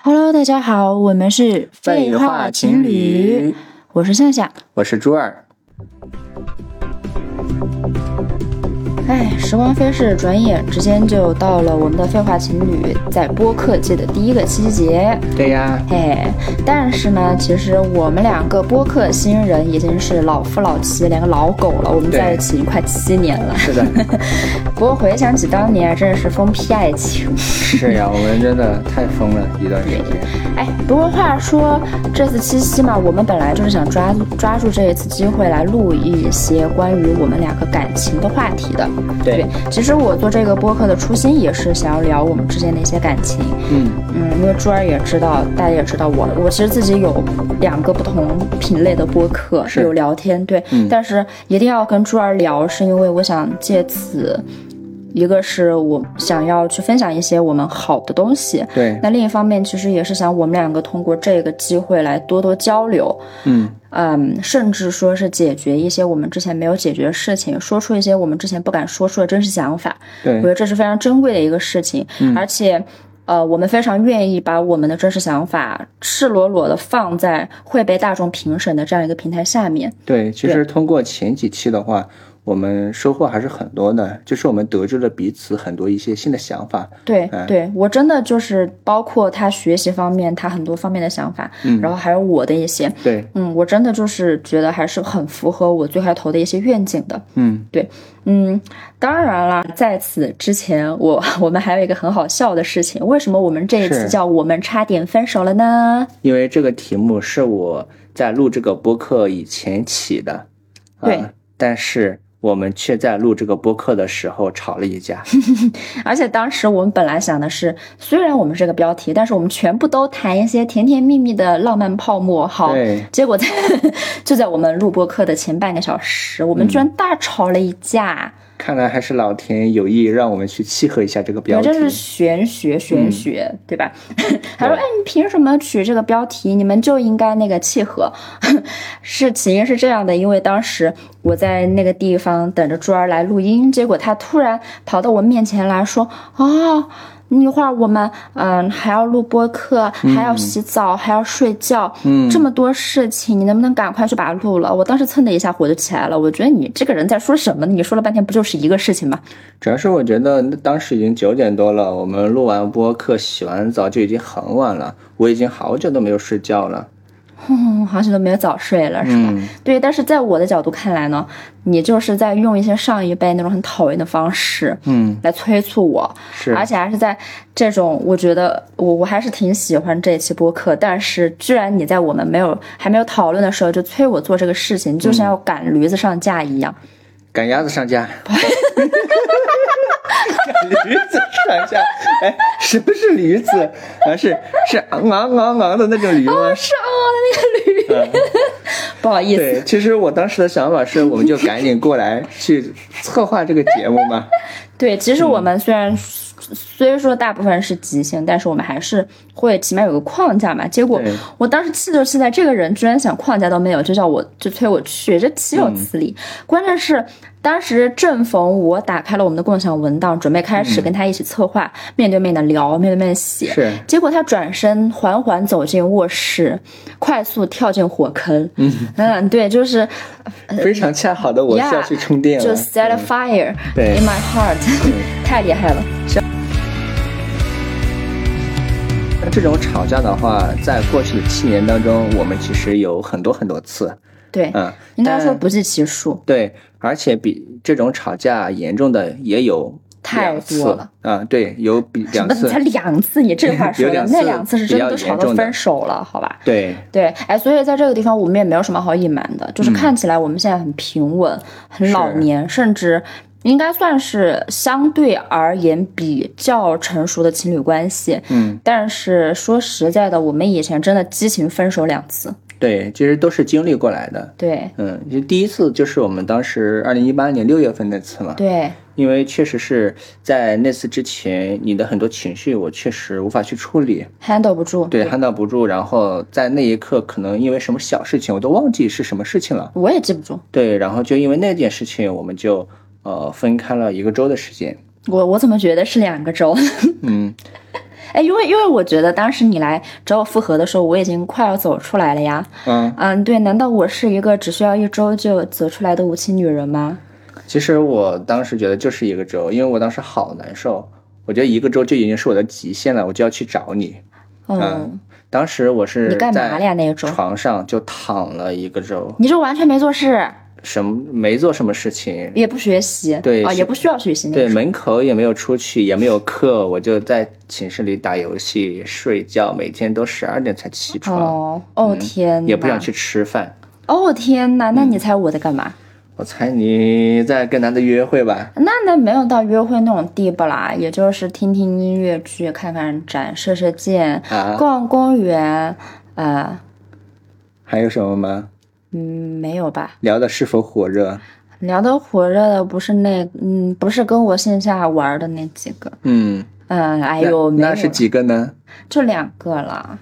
Hello，大家好，我们是废话情侣，我是夏夏。我是朱二。哎，时光飞逝，转眼之间就到了我们的废话情侣在播客界的第一个七夕节。对呀，嘿嘿，但是呢，其实我们两个播客新人已经是老夫老妻，两个老狗了。我们在一起已经快七年了。是的，不过回想起当年，真的是疯批爱情。是呀，我们真的太疯了一段时间。哎，不过话说，这次七夕嘛，我们本来就是想抓抓住这一次机会来录一些关于我们两个感情的话题的。对，其实我做这个播客的初心也是想要聊我们之间的一些感情。嗯，嗯，因为珠儿也知道，大家也知道我，我其实自己有两个不同品类的播客，是有聊天，对，嗯但是一定要跟珠儿聊，是因为我想借此。一个是我想要去分享一些我们好的东西，对，那另一方面其实也是想我们两个通过这个机会来多多交流，嗯，嗯，甚至说是解决一些我们之前没有解决的事情，说出一些我们之前不敢说出的真实想法。对我觉，得这是非常珍贵的一个事情，而且。呃，我们非常愿意把我们的真实想法赤裸裸的放在会被大众评审的这样一个平台下面。对。其实通过前几期的话，我们收获还是很多的，就是我们得知了彼此很多一些新的想法。对，哎对我真的就是包括他学习方面，他很多方面的想法，嗯然后还有我的一些，对，嗯，我真的就是觉得还是很符合我最开头的一些愿景的。嗯，对嗯，当然了，在此之前，我 我们还有一个很好笑的事情，为什么我们这一次叫我们差点分手了呢？因为这个题目是我在录这个播客以前起的，啊对但是我们却在录这个播客的时候吵了一架。而且当时我们本来想的是，虽然我们这个标题，但是我们全部都谈一些甜甜蜜蜜的浪漫泡沫。好，结果在 就在我们录播课的前半个小时，我们居然大吵了一架。看来还是老田有意让我们去契合一下这个标题。这是玄学，玄学，对吧？他说：“哎，你凭什么取这个标题？你们就应该那个契合。”是起因是这样的，因为当时我在那个地方等着珠儿来录音，结果他突然跑到我面前来说：“啊。”一会儿我们嗯还要录播课，还要洗澡，还要睡觉，嗯这么多事情，你能不能赶快去把它录了？我当时蹭的一下火就起来了，我觉得你这个人在说什么呢？你说了半天不就是一个事情吗？主要是我觉得当时已经九点多了，我们录完播客、洗完澡就已经很晚了，我已经好久都没有睡觉了。嗯，好像都没有早睡了，是吧？嗯对，但是在我的角度看来呢，你就是在用一些上一辈那种很讨厌的方式嗯，来催促我，是而且还是在这种我觉得我我还是挺喜欢这一期播客，但是居然你在我们没有还没有讨论的时候就催我做这个事情，就像要赶驴子上架一样。赶鸭子上架。赶驴子上架，哎，什么是驴子？啊，是是昂昂昂昂的那种驴吗？是啊，那个驴，不好意思，对，其实我当时的想法是，我们就赶紧过来去策划这个节目嘛。对，其实我们虽然、虽说大部分是即兴，但是我们还是会起码有个框架嘛。结果我当时气就气在这个人居然想框架都没有，就叫我就催我去，这岂有此理！关键是当时正逢我打开了我们的共享文档，准备开始跟他一起策划，面对面的聊，面对面地写。是，结果他转身缓缓走进卧室，快速跳进火坑。嗯嗯对，就是非常恰好的，我需要去充电了。就 set a fire 对 in my heart，太厉害了。这种吵架的话，在过去的七年当中，我们其实有很多很多次。对，嗯，应该说不计其数。对，而且比这种吵架严重的也有太多了啊、对，有比两次才，两次，你这话 说的，两那两次是真的都吵到分手了，好吧？对，对，哎，所以在这个地方我们也没有什么好隐瞒的，就是看起来我们现在很平稳、很老年，甚至应该算是相对而言比较成熟的情侣关系。嗯，但是说实在的，我们以前真的激情分手两次。对，其实都是经历过来的。对嗯，就第一次就是我们当时二零一八年六月份那次嘛，对因为确实是在那次之前，你的很多情绪我确实无法去处理，，handle 不住。对，handle 不住，然后在那一刻可能因为什么小事情我都忘记是什么事情了，我也记不住。对，然后就因为那件事情我们就呃分开了一个周的时间，我我怎么觉得是两个周？嗯，哎，因为因为我觉得当时你来找我复合的时候，我已经快要走出来了呀。嗯，嗯，对，难道我是一个只需要一周就走出来的无情女人吗？其实我当时觉得就是一个周，因为我当时好难受，我觉得一个周就已经是我的极限了，我就要去找你。嗯，当时我是你干嘛了呀那一周床上就躺了一个周，你就完全没做事，什么没做什么事情，也不学习，啊，对啊也不需要学习对。门口也没有出去，也没有课，我就在寝室里打游戏、睡觉，每天都十二点才起床，哦哦天呐，也不想去吃饭。哦天呐，那你猜我在干嘛？我猜你在跟男的约会吧？那那没有到约会那种地步啦，也就是听听音乐剧、看看展、射射箭、啊，逛公园，呃，还有什么吗？嗯，没有吧？聊的是否火热？聊的火热的不是那，嗯，不是跟我线下玩的那几个，嗯，嗯，哎那呦，那是几个呢？就两个了，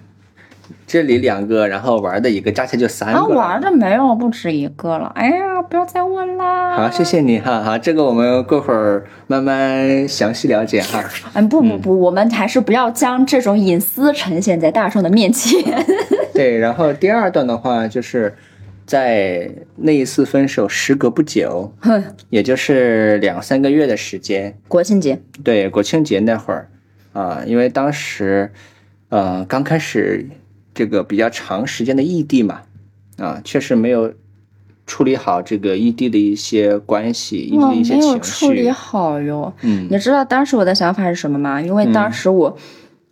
这里两个，然后玩的一个，加起来就三啊，个啊。玩的没有不止一个了，哎呀，不要再问啦。好，谢谢你哈，好，这个我们过会儿慢慢详细了解哈。嗯，不不不，我们还是不要将这种隐私呈现在大众的面前。对，然后第二段的话就是在那一次分手时隔不久，哼，也就是两三个月的时间，国庆节，对，国庆节那会儿啊，因为当时呃刚开始这个比较长时间的异地嘛，啊，确实没有处理好这个异地的一些关系，异地我的一些没有处理，好哟。嗯你知道当时我的想法是什么吗？因为当时我，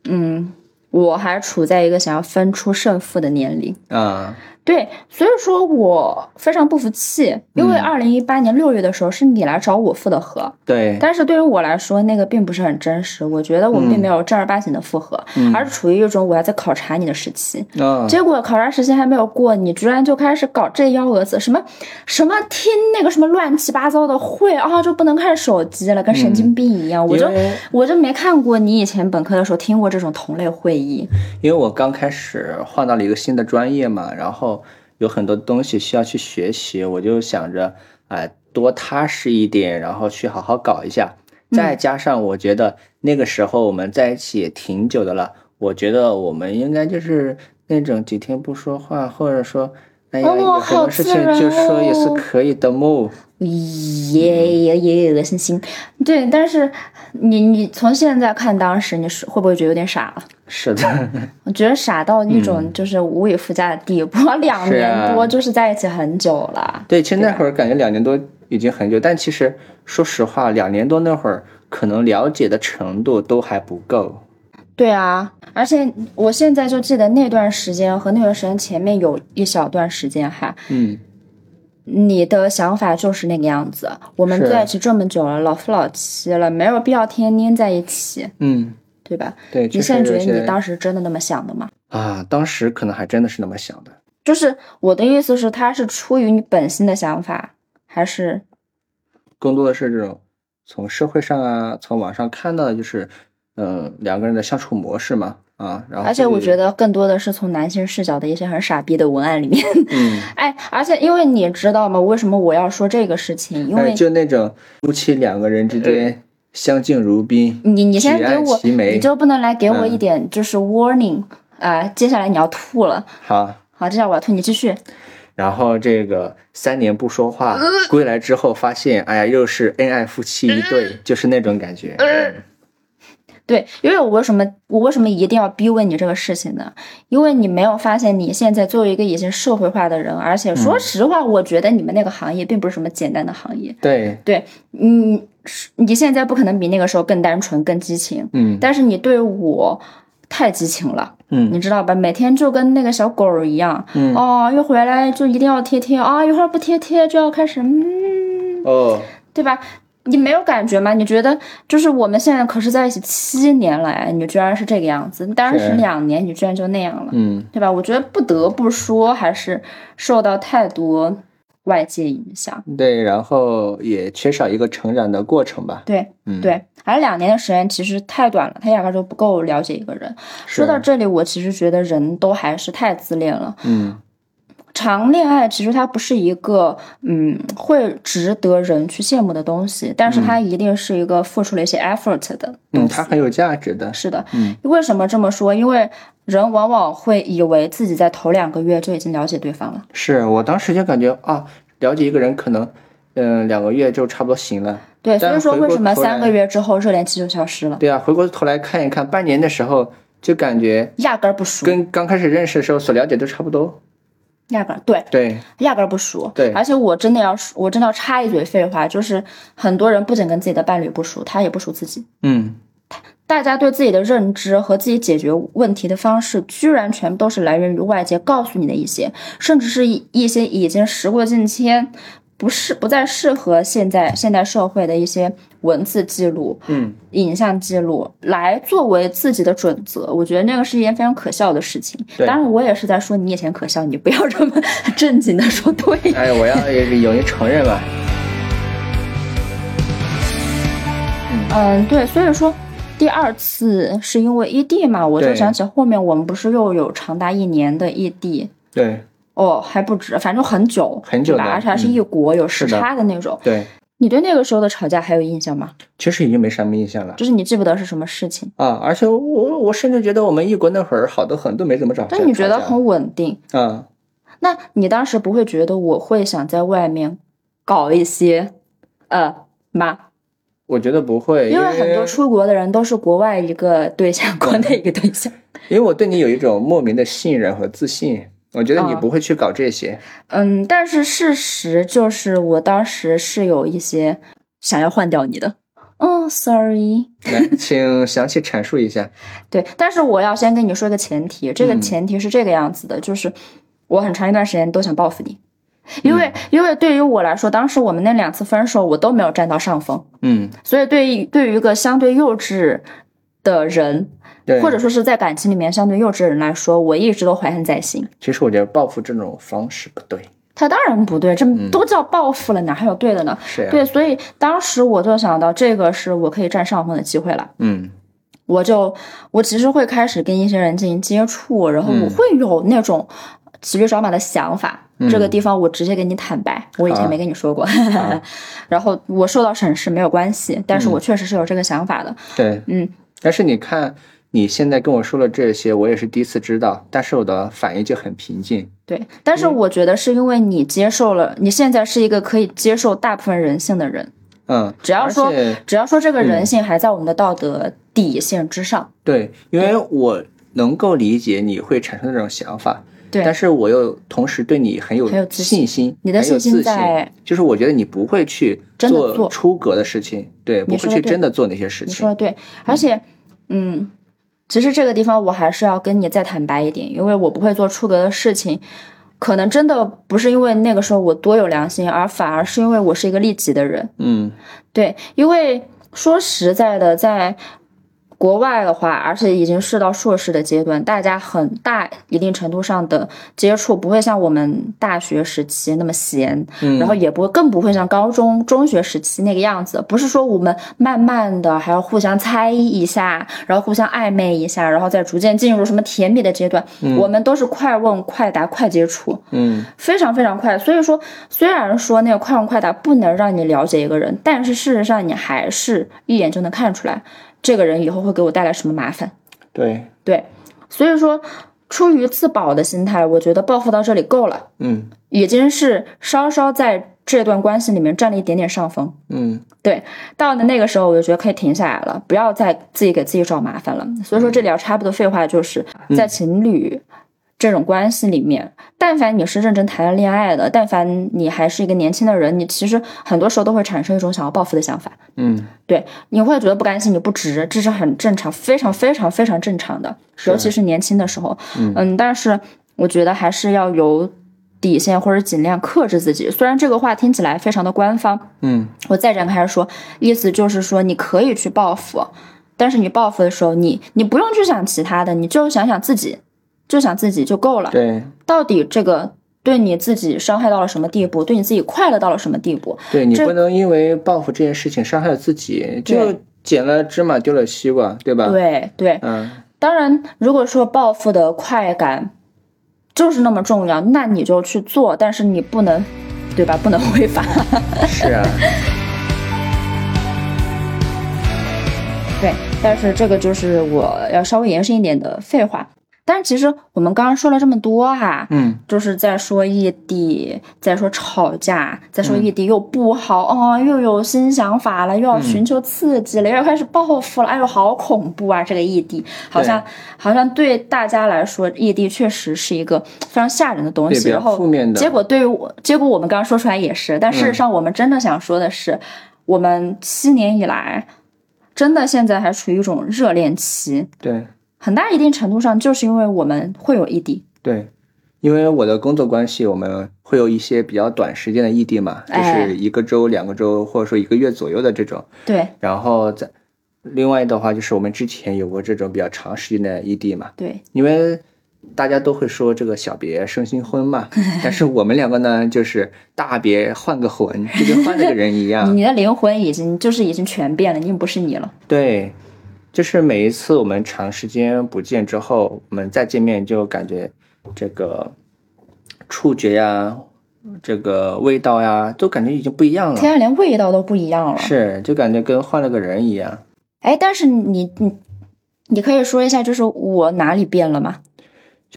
嗯，我还处在一个想要分出胜负的年龄。啊，对，所以说我非常不服气，因为二零一八年六月的时候是你来找我复的合，对，但是对于我来说，那个并不是很真实。我觉得我们并没有正儿八经的复合，而是处于一种我要在考察你的时期。啊，结果考察时期还没有过，你居然就开始搞这幺蛾子，什么什么听那个什么乱七八糟的会啊，就不能看手机了，跟神经病一样。我就我就没看过你以前本科的时候听过这种同类会议。因为我刚开始换到了一个新的专业嘛，然后有很多东西需要去学习，我就想着，哎，多踏实一点，然后去好好搞一下。再加上我觉得那个时候我们在一起也挺久的了，我觉得我们应该就是那种几天不说话，或者说，哎呀，哦有什么事情就说也是哦可以的嘛。也也也恶心心，对，但是你你从现在看当时你是会不会觉得有点傻了？是的，我觉得傻到那种就是无以复加的地步，两年多就是在一起很久了。对，其实那会儿感觉两年多已经很久，但其实说实话，两年多那会儿可能了解的程度都还不够。对啊，而且我现在就记得那段时间和那段时间前面有一小段时间哈，嗯，你的想法就是那个样子。我们在一起这么久了，老夫老妻了，没有必要天天黏在一起，嗯，对吧？对，你现在觉得你当时真的那么想的吗？啊，当时可能还真的是那么想的。就是我的意思是，他是出于你本心的想法，还是更多的是这种从社会上啊，从网上看到的，就是嗯、两个人的相处模式嘛啊，然后而且我觉得，更多的是从男性视角的一些很傻逼的文案里面。嗯，哎，而且因为你知道吗？为什么我要说这个事情？因哎为就那种夫妻两个人之间相敬如宾，你你先给我，你就不能来给我嗯一点就是 warning 啊、接下来你要吐了。好。好，接下来我要吐，你继续。然后这个三年不说话，归来之后发现，哎呀，又是恩爱夫妻一对，就是那种感觉。对，因为我为什么我为什么一定要逼问你这个事情呢？因为你没有发现你现在作为一个已经社会化的人，而且说实话，我觉得你们那个行业并不是什么简单的行业。对，对，嗯，是你现在不可能比那个时候更单纯、更激情，嗯但是你对我太激情了。嗯你知道吧？每天就跟那个小狗儿一样，嗯哦，一回来就一定要贴贴啊，一会儿不贴贴就要开始，嗯，哦，对吧？你没有感觉吗？你觉得就是我们现在可是在一起七年了，哎，你居然是这个样子，当时是两年你居然就那样了，嗯，对吧？我觉得不得不说，还是受到太多外界影响。对，然后也缺少一个成长的过程吧。对，嗯，，对，而两年的时间其实太短了，他压根儿就不够了解一个人。说到这里，我其实觉得人都还是太自恋了。嗯，长恋爱其实它不是一个嗯会值得人去羡慕的东西，但是它一定是一个付出了一些 effort 的嗯，它很有价值的。是的，嗯，为什么这么说？因为人往往会以为自己在头两个月就已经了解对方了。是我当时就感觉啊，了解一个人可能，嗯、两个月就差不多行了。对，所以说为什么三个月之后热恋期就消失了？对啊，回过头来看一看，半年的时候就感觉压根儿不熟，跟刚开始认识的时候所了解都差不多。压根儿对，对，压根儿不熟。对而且我真的要说，我真的要插一嘴废话，就是很多人不仅跟自己的伴侣不熟，他也不熟自己。嗯，大家对自己的认知和自己解决问题的方式，居然全部都是来源于外界告诉你的一些，甚至是一一些已经时过境迁，不适不再适合现在现代社会的一些文字记录、嗯，影像记录来作为自己的准则。我觉得那个是一件非常可笑的事情。对当然，我也是在说你以前可笑，你不要这么 正经的说对。哎，我要勇于承认吧。嗯，对，所以说第二次是因为异地嘛，我就想起后面我们不是又有长达一年的异地。对哦，还不止，反正很久，很久吧？而且还是嗯异国，有时差的那种。对，你对那个时候的吵架还有印象吗？其实已经没什么印象了就是你记不得是什么事情，啊。而且我我甚至觉得我们异国那会儿好的很，都没怎么吵架。但你觉得很稳定。啊？那你当时不会觉得我会想在外面搞一些，呃吗？我觉得不会，因因为很多出国的人都是国外一个对象，国内一个对象。因为我对你有一种莫名的信任和自信，我觉得你啊不会去搞这些。嗯，但是事实就是我当时是有一些想要换掉你的。哦，sorry。来，请详细阐述一下。对，但是我要先跟你说一个前提，这个嗯前提是这个样子的，就是我很长一段时间都想报复你，因嗯为、因为对于我来说，当时我们那两次分手，我都没有占到上风，嗯，所以对于对于一个相对幼稚的人，对，或者说是在感情里面相对幼稚的人来说，我一直都怀恨在心。其实我觉得报复这种方式不对。他当然不对，这都叫报复了，哪还有对的呢？对，所以当时我就想到，这个是我可以占上风的机会了。嗯我就我其实会开始跟一些人进行接触，然后我嗯会有那种骑驴找马的想法。嗯这个地方我直接跟你坦白，我以前没跟你说过。然后我受到审视没有关系，但是我确实是有这个想法的。对，嗯。但是你看，你现在跟我说了这些，我也是第一次知道，但是我的反应就很平静。对，但是我觉得是因为你接受了，你现在是一个可以接受大部分人性的人，嗯，只要说只要说这个人嗯性还在我们的道德底线之上。对，因为我能够理解你会产生这种想法，对但是我又同时对你很有很有自信信心，你的自在就是我觉得你不会去做出格的事情，对，不会去真的做那些事情。你说的对，而且，嗯，其实这个地方我还是要跟你再坦白一点，因为我不会做出格的事情，可能真的不是因为那个时候我多有良心，而反而是因为我是一个利己的人。嗯对，因为说实在的，在国外的话，而且已经是到硕士的阶段，大家很大一定程度上的接触不会像我们大学时期那么闲，嗯，然后也不更不会像高中、中学时期那个样子。不是说我们慢慢的还要互相猜一下，然后互相暧昧一下，然后再逐渐进入什么甜蜜的阶段。我们都是快问快答、快接触，嗯非常非常快。所以说，虽然说那个快问快答不能让你了解一个人，但是事实上你还是一眼就能看出来这个人以后会给我带来什么麻烦。对，对，所以说出于自保的心态，我觉得报复到这里够了。嗯已经是稍稍在这段关系里面占了一点点上风。嗯对，到了那个时候，我就觉得可以停下来了，不要再自己给自己找麻烦了。所以说，这里要插不多废话就是，在情侣这种关系里面，但凡你是认真谈了恋爱的，但凡你还是一个年轻的人，你其实很多时候都会产生一种想要报复的想法。嗯，对，你会觉得不甘心，你不值，这是很正常，非常非常非常正常的，尤其是年轻的时候。嗯但是我觉得还是要有底线，或者尽量克制自己。虽然这个话听起来非常的官方，嗯我再展开说，意思就是说你可以去报复，但是你报复的时候，你你不用去想其他的，你就想想自己，就想自己就够了。对到底这个对你自己伤害到了什么地步，对你自己快乐到了什么地步？对，你不能因为报复这件事情伤害了自己，就捡了芝麻丢了西瓜，对吧？，对对，嗯当然，如果说报复的快感就是那么重要，那你就去做，但是你不能，对吧？不能违法。是啊，对，但是这个就是我要稍微延伸一点的废话。但是其实我们刚刚说了这么多哈，嗯，就是在说异地，在说吵架，在说异地又不好，哦，又有新想法了，又要寻求刺激了，又要开始报复了，哎呦，好恐怖啊！这个异地好像好像对大家来说，异地确实是一个非常吓人的东西。然后负面的结果对于我，结果我们刚刚说出来也是，但事实上我们真的想说的是，我们七年以来，真的现在还处于一种热恋期。对。很大一定程度上就是因为我们会有异地，对，因为我的工作关系，我们会有一些比较短时间的异地嘛，就是一个周、两个周，或者说一个月左右的这种。对。然后在另外的话，就是我们之前有过这种比较长时间的异地嘛。对。因为大家都会说这个小别胜新婚嘛，但是我们两个呢，就是大别换个魂，就跟换了个人一样。你的灵魂已经就是已经全变了，已经不是你了。对。就是每一次我们长时间不见之后，我们再见面就感觉这个触觉呀、这个味道呀，都感觉已经不一样了。天啊，连味道都不一样了。是，就感觉跟换了个人一样。哎，但是你你你可以说一下，就是我哪里变了吗？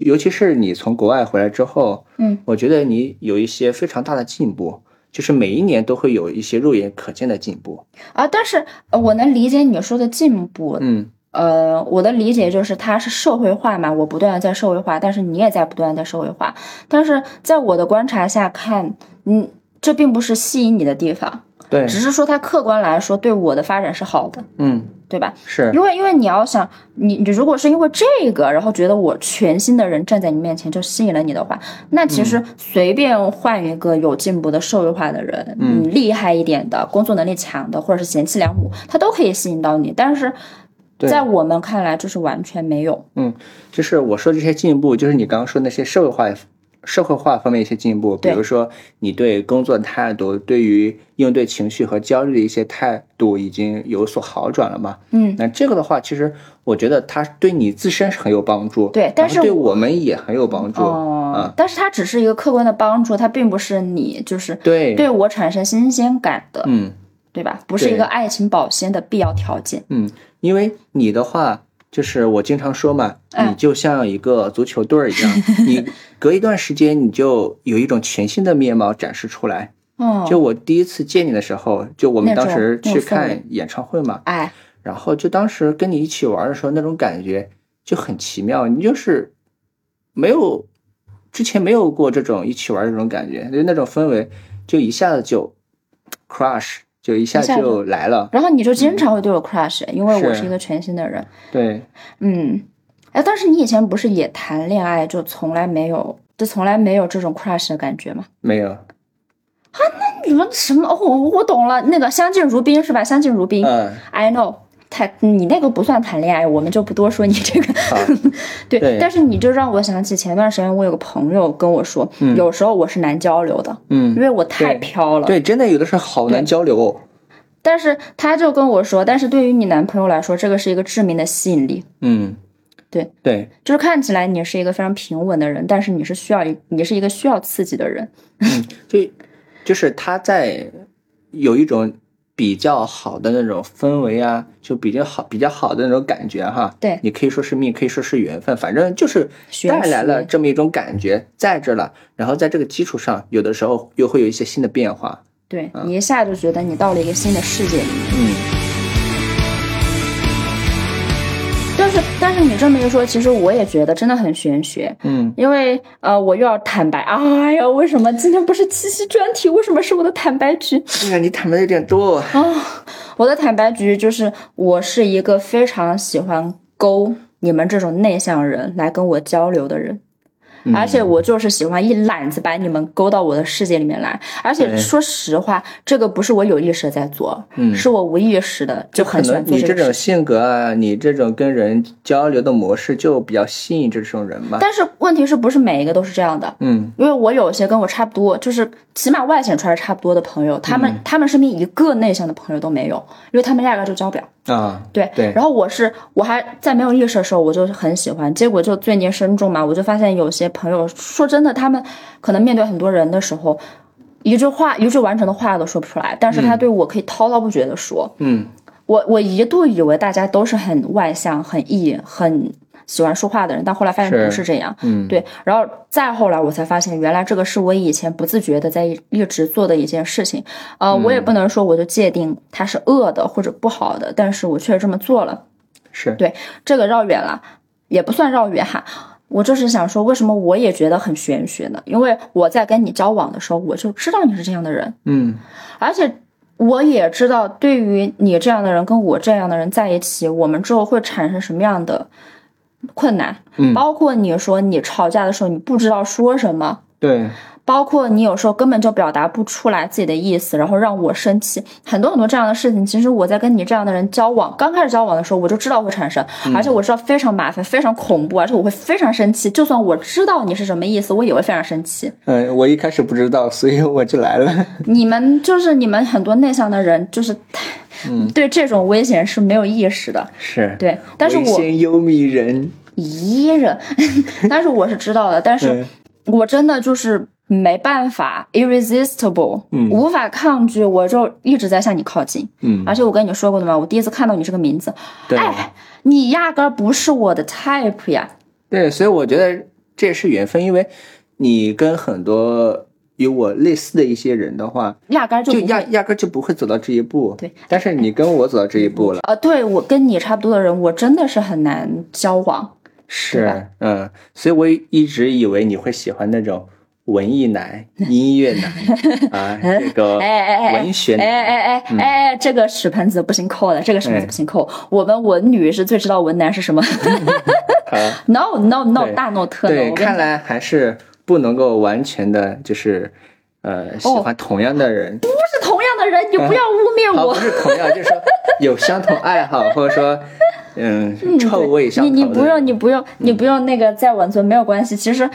尤其是你从国外回来之后，嗯，我觉得你有一些非常大的进步。就是每一年都会有一些肉眼可见的进步。啊，但是我能理解你说的进步，嗯，呃，我的理解就是它是社会化嘛，我不断的在社会化，但是你也在不断的社会化，但是在我的观察下看，嗯，这并不是吸引你的地方。对，只是说它客观来说对我的发展是好的，嗯，对吧？是因为因为你要想你你如果是因为这个，然后觉得我全新的人站在你面前就吸引了你的话，那其实随便换一个有进步的社会化的人，嗯，厉害一点的工作能力强的，或者是贤妻良母，他都可以吸引到你。但是在我们看来，就是完全没有。嗯，就是我说这些进步，就是你刚刚说那些社会化。社会化方面一些进步，比如说你对工作态度，对于应对情绪和焦虑的一些态度已经有所好转了嘛？嗯，那这个的话，其实我觉得它对你自身是很有帮助，对，但是对我们也很有帮助哦。但是它只是一个客观的帮助，它并不是你就是对对我产生新鲜感的，嗯，对吧？不是一个爱情保鲜的必要条件。嗯，因为你的话。就是我经常说嘛，你就像一个足球队儿一样，你隔一段时间你就有一种全新的面貌展示出来。哦，就我第一次见你的时候，就我们当时去看演唱会嘛，哎，然后就当时跟你一起玩的时候，那种感觉就很奇妙，你就是没有之前没有过这种一起玩这种感觉，就那种氛围，就一下子就 crush。就一下就来了，然后你就经常会对我 crush，因为我是一个全新的人。对，嗯，哎，但是你以前不是也谈恋爱，就从来没有，就从来没有这种 crush 的感觉吗？没有。啊，那你们什么？哦，我懂了，那个相敬如宾是吧？相敬如宾。嗯，I know。谈你那个不算谈恋爱，我们就不多说你这个。对，但是你就让我想起前段时间我有个朋友跟我说，有时候我是难交流的，嗯，因为我太飘了。对，真的有的时候好难交流。但是他就跟我说，但是对于你男朋友来说，这个是一个致命的吸引力。嗯，对对，就是看起来你是一个非常平稳的人，但是你是需要一，你是一个需要刺激的人。嗯，就就是他在有一种。比较好的那种氛围啊，就比较好、比较好的那种感觉哈。对，你可以说是命，可以说是缘分，反正就是带来了这么一种感觉在这了。然后在这个基础上，有的时候又会有一些新的变化。对你一下就觉得你到了一个新的世界里。嗯。但是，但是你这么一说，其实我也觉得真的很玄学。嗯，因为呃，我又要坦白。哎呀，为什么今天不是七夕专题？为什么是我的坦白局？哎呀，你坦白的有点多啊！我的坦白局就是，我是一个非常喜欢勾你们这种内向人来跟我交流的人。而且我就是喜欢一揽子把你们勾到我的世界里面来。而且说实话，这个不是我有意识在做，嗯，是我无意识的就很喜欢做这你这种性格啊，你这种跟人交流的模式就比较吸引这种人嘛。但是问题是不是每一个都是这样的？嗯，因为我有些跟我差不多，就是起码外显出来差不多的朋友，他们、嗯他们身边一个内向的朋友都没有，因为他们压根就交不了。啊，对对然后我是我还在没有意识的时候，我就很喜欢，结果就罪孽深重嘛，我就发现有些朋友说真的，他们可能面对很多人的时候，一句话一句完整的话都说不出来，但是他对我可以滔滔不绝的说。嗯我我一度以为大家都是很外向、很 E、很喜欢说话的人，但后来发现不是这样。嗯，对，然后再后来我才发现，原来这个是我以前不自觉的在一一直做的一件事情。呃，我也不能说我就界定它是恶的或者不好的，但是我确实这么做了。是对这个绕远了，也不算绕远哈。我就是想说，为什么我也觉得很玄学呢？因为我在跟你交往的时候，我就知道你是这样的人，嗯而且我也知道，对于你这样的人跟我这样的人在一起，我们之后会产生什么样的困难。嗯包括你说你吵架的时候，你不知道说什么。对，包括你有时候根本就表达不出来自己的意思，然后让我生气，很多很多这样的事情。其实我在跟你这样的人交往，刚开始交往的时候，我就知道会产生，而且我知道非常麻烦、非常恐怖，而且我会非常生气。就算我知道你是什么意思，我也会非常生气。嗯，我一开始不知道，所以我就来了。你们就是你们很多内向的人，就是太、对这种危险是没有意识的。是，对，但是我险又迷人。咦人，但是我是知道的，但是嗯我真的就是没办法，irresistible，、嗯无法抗拒，我就一直在向你靠近。嗯，而且我跟你说过的嘛，我第一次看到你这个名字，对哎，你压根儿不是我的 type 呀。对，所以我觉得这也是缘分，因为你跟很多有我类似的一些人的话，压根儿就就压。压根儿就不会走到这一步。对，但是你跟我走到这一步了，呃，对我跟你差不多的人，我真的是很难交往。是，嗯，所以我一直以为你会喜欢那种文艺男、音乐男 啊，这个哎哎哎，文学哎男。哎哎哎哎，这个屎盆子不行扣的，这个屎盆子哎不行扣。我们文女是最知道文男是什么。no no no，大 no 特 no。对，看来还是不能够完全的，就是呃，喜欢同样的人。不是同样的人，你不要污蔑好，我不。是同样，就是说有相同爱好，或者说嗯，臭味相你投的人。你不用，你不用，你不用那个再挽尊，没有关系。其实，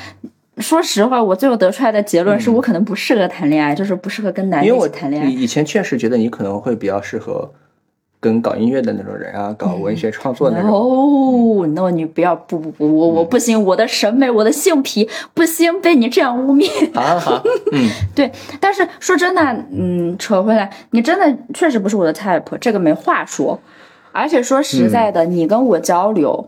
说实话，我最后得出来的结论是我可能不适合谈恋爱，就是不适合跟男的一起谈恋爱。以前确实觉得你可能会比较适合跟搞音乐的那种人啊，搞文学创作那种。哦，那你不要不不不，我我不行，我的审美，我的性癖不行，被你这样污蔑。好好好，嗯，对，但是说真的，嗯，扯回来，你真的确实不是我的 type，这个没话说。而且说实在的，你跟我交流，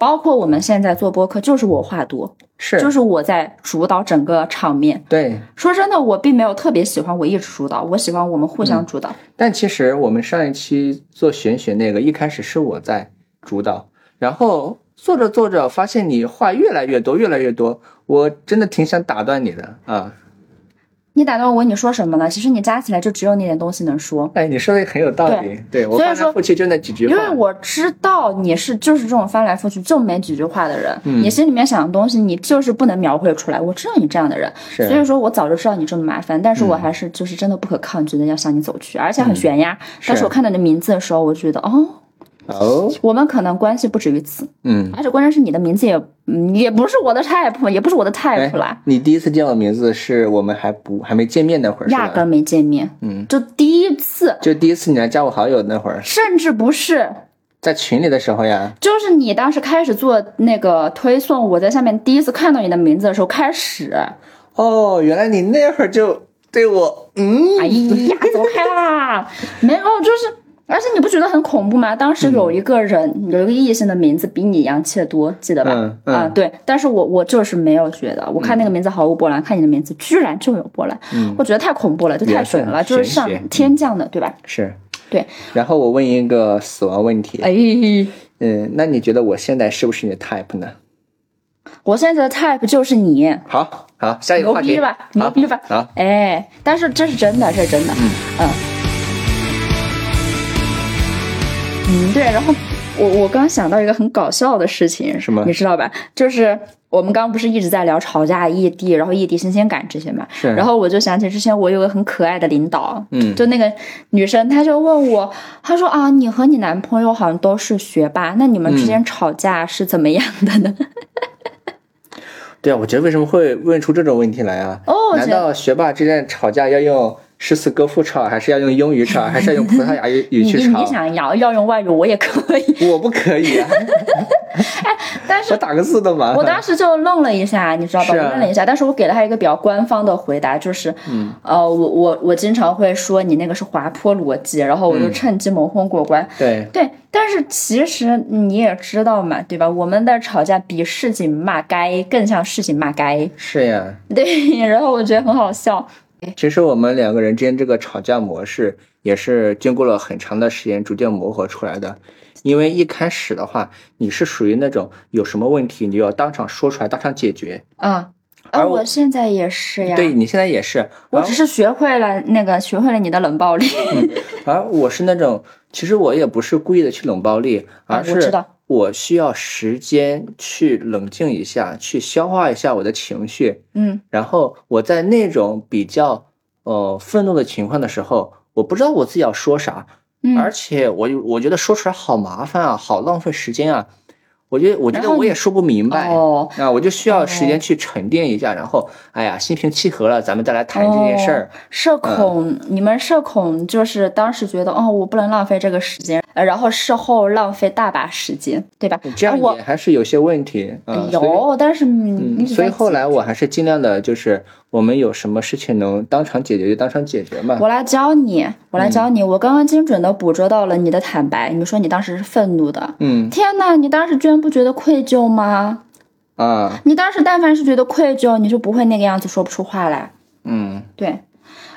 包括我们现在做播客，就是我话多，是，就是我在主导整个场面。对。说真的，我并没有特别喜欢我一直主导，我喜欢我们互相主导。但其实我们上一期做玄学那个，一开始是我在主导，然后做着做着发现你话越来越多，越来越多，我真的挺想打断你的啊！你打断我，你说什么呢？其实你加起来就只有那点东西能说。哎，你说的很有道理，对我翻来所以说覆去就那几句话，因为我知道你是就是这种翻来覆去就没几句话的人，嗯你心里面想的东西你就是不能描绘出来。我知道你这样的人，所以说我早就知道你这么麻烦，但是我还是就是真的不可抗拒的要向你走去，而且很悬呀。但是我看到你的名字的时候，我就觉得哦，哦，我们可能关系不止于此，嗯，而且关键是你的名字也嗯也不是我的 type，也不是我的 type 啦，你第一次见我名字是我们还不还没见面那会儿，压根儿没见面，嗯，就第一次，就第一次你来加我好友那会儿，甚至不是。在群里的时候呀，就是你当时开始做那个推送，我在下面第一次看到你的名字的时候开始，哦，原来你那会儿就对我，嗯，哎呀，走开啦！没有，就是，而且你不觉得很恐怖吗？当时有一个人，有一个异性的名字比你洋气的多，记得吧？嗯嗯。啊，对。但是我我就是没有觉得，我看那个名字毫无波澜，看你的名字居然就有波澜，嗯。我觉得太恐怖了，就太准了，就是上天降的，对吧？是，对。然后我问一个死亡问题，哎，嗯，那你觉得我现在是不是你的 type 呢？我现在的 type 就是你。好，好，下一个话题，牛逼吧，牛逼吧！好，哎，但是这是真的，这是真的，嗯。嗯嗯，对。然后我我刚想到一个很搞笑的事情，什么你知道吧？就是我们刚刚不是一直在聊吵架、异地，然后异地新鲜感这些嘛。是然后我就想起之前我有个很可爱的领导，嗯就那个女生，她就问我，她说啊，你和你男朋友好像都是学霸，那你们之嗯间吵架是怎么样的呢？对啊，我觉得为什么会问出这种问题来啊？哦我难道学霸之间吵架要用诗词歌赋唱，还是要用英语唱，还是要用葡萄牙语 语你你？想要要用外语，我也可以。我不可以啊，但是我打个字都麻烦。我当时就愣了一下，你知道吧？我愣了一下，但是我给了他一个比较官方的回答，就是，嗯，呃，我我我经常会说你那个是滑坡逻辑，然后我就嗯趁机蒙混过关。对，对，但是其实你也知道嘛，对吧？我们的吵架比市井骂街更像市井骂街，是呀。对。然后我觉得很好笑，其实我们两个人之间这个吵架模式，也是经过了很长的时间逐渐磨合出来的。因为一开始的话，你是属于那种有什么问题你就要当场说出来，当场解决。嗯。而而我我现在也是呀，对你现在也是，我只是学会了那个，学会了你的冷暴力。而我是那种，其实我也不是故意的去冷暴力，而是啊我知道我需要时间去冷静一下，去消化一下我的情绪。嗯然后我在那种比较呃愤怒的情况的时候，我不知道我自己要说啥，嗯，而且我就我觉得说出来好麻烦啊，好浪费时间啊。我觉得我觉得我也说不明白。哦，啊，我就需要时间去沉淀一下，然后，哎呀，心平气和了，咱们再来谈这件事儿。社恐，你们社恐就是当时觉得哦，我不能浪费这个时间，呃然后事后浪费大把时间，对吧？这样我也还是有些问题。嗯，有，但是所以后来我还是尽量的，就是我们有什么事情能当场解决就当场解决嘛。我来教你，我来教嗯你。我刚刚精准的捕捉到了你的坦白，你说你当时是愤怒的。嗯天呐，你当时居然不觉得愧疚吗？啊你当时但凡是觉得愧疚，你就不会那个样子说不出话来。嗯对，